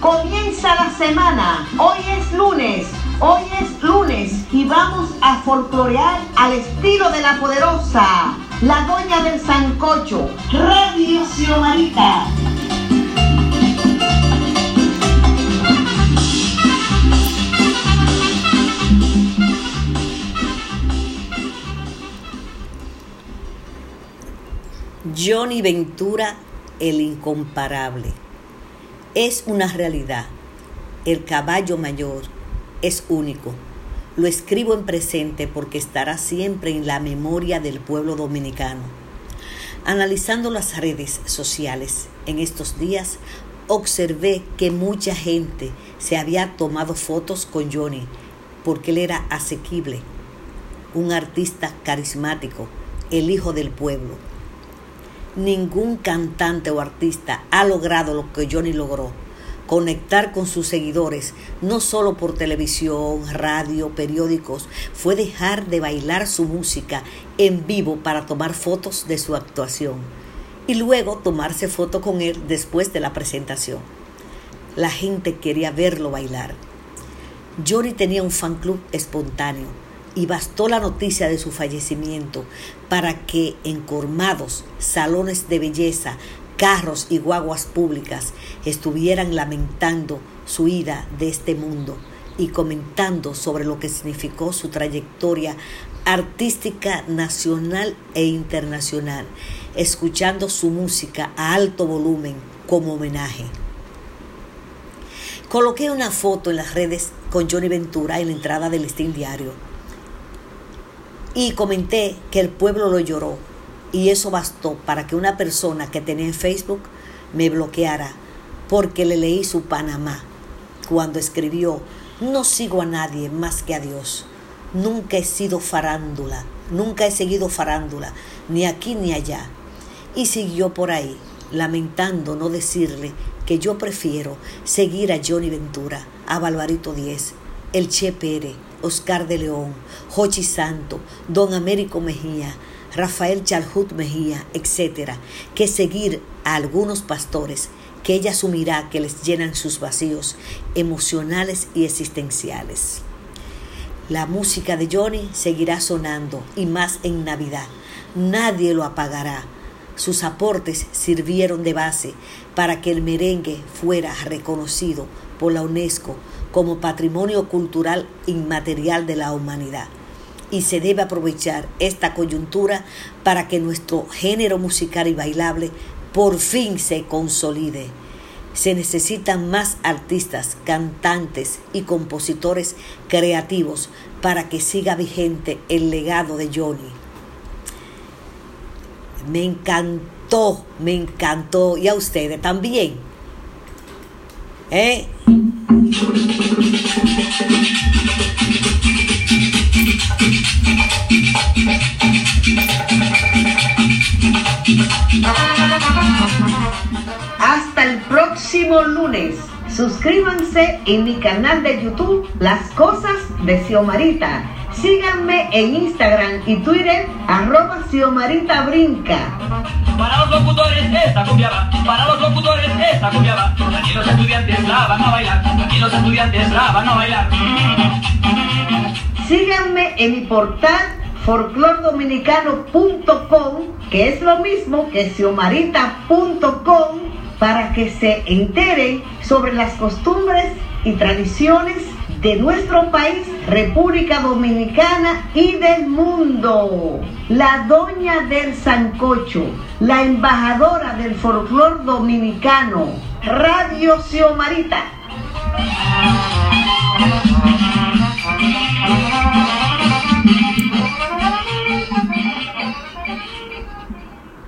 Comienza la semana. Hoy es lunes. Hoy es lunes y vamos a folclorear al estilo de la poderosa, la doña del Sancocho, Radio Xiomarita. Johnny Ventura, el incomparable. Es una realidad. El caballo mayor es único. Lo escribo en presente porque estará siempre en la memoria del pueblo dominicano. Analizando las redes sociales en estos días, observé que mucha gente se había tomado fotos con Johnny porque él era asequible, un artista carismático, el hijo del pueblo ningún cantante o artista ha logrado lo que Johnny logró, conectar con sus seguidores, no solo por televisión, radio, periódicos, fue dejar de bailar su música en vivo para tomar fotos de su actuación y luego tomarse foto con él después de la presentación. La gente quería verlo bailar. Johnny tenía un fan club espontáneo y bastó la noticia de su fallecimiento para que en colmados, salones de belleza, carros y guaguas públicas estuvieran lamentando su ida de este mundo y comentando sobre lo que significó su trayectoria artística nacional e internacional, escuchando su música a alto volumen como homenaje. Coloqué una foto en las redes con Johnny Ventura en la entrada del listín diario y comenté que el pueblo lo lloró y eso bastó para que una persona que tenía en Facebook me bloqueara porque le leí su Panamá cuando escribió no sigo a nadie más que a Dios. Nunca he sido farándula, nunca he seguido farándula, ni aquí ni allá. Y siguió por ahí, lamentando no decirle que yo prefiero seguir a Johnny Ventura, a Balvarito Díez, el Che Pérez, Oscar de León, Jochi Santo, Don Américo Mejía, Rafael Chalhut Mejía, etc., que seguir a algunos pastores que ella asumirá que les llenan sus vacíos emocionales y existenciales. La música de Johnny seguirá sonando y más en Navidad. Nadie lo apagará. Sus aportes sirvieron de base para que el merengue fuera reconocido por la UNESCO como patrimonio cultural inmaterial de la humanidad. Y se debe aprovechar esta coyuntura para que nuestro género musical y bailable por fin se consolide. Se necesitan más artistas, cantantes y compositores creativos para que siga vigente el legado de Johnny. Me encantó, me encantó y a ustedes también. ¿Eh? Hasta el próximo lunes. Suscríbanse en mi canal de YouTube Las Cosas de Xiomarita. Síganme en Instagram y Twitter arroba Xiomarita Brinca. Para los locutores esta cumbia va, para los locutores esta cumbia va. Aquí los estudiantes la van a bailar, aquí los estudiantes la van a bailar. Síganme en mi portal folclordominicano.com, que es lo mismo que xiomarita.com, para que se enteren sobre las costumbres y tradiciones de nuestro país, República Dominicana y del mundo. La doña del Sancocho, la embajadora del folclor dominicano, Radio Xiomarita.